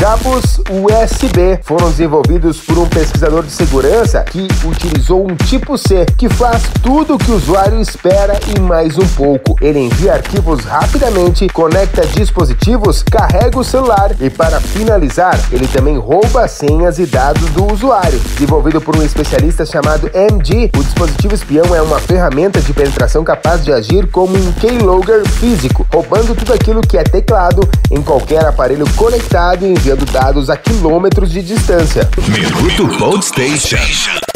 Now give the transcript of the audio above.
Cabos USB foram desenvolvidos por um pesquisador de segurança que utilizou um tipo C que faz tudo o que o usuário espera e mais um pouco. Ele envia arquivos rapidamente, conecta dispositivos, carrega o celular e, para finalizar, ele também rouba senhas e dados do usuário. Desenvolvido por um especialista chamado MG, o dispositivo espião é uma ferramenta de penetração capaz de agir como um keylogger físico, roubando tudo aquilo que é teclado em qualquer aparelho conectado e enviando dados a quilômetros de distância. Minuto Station.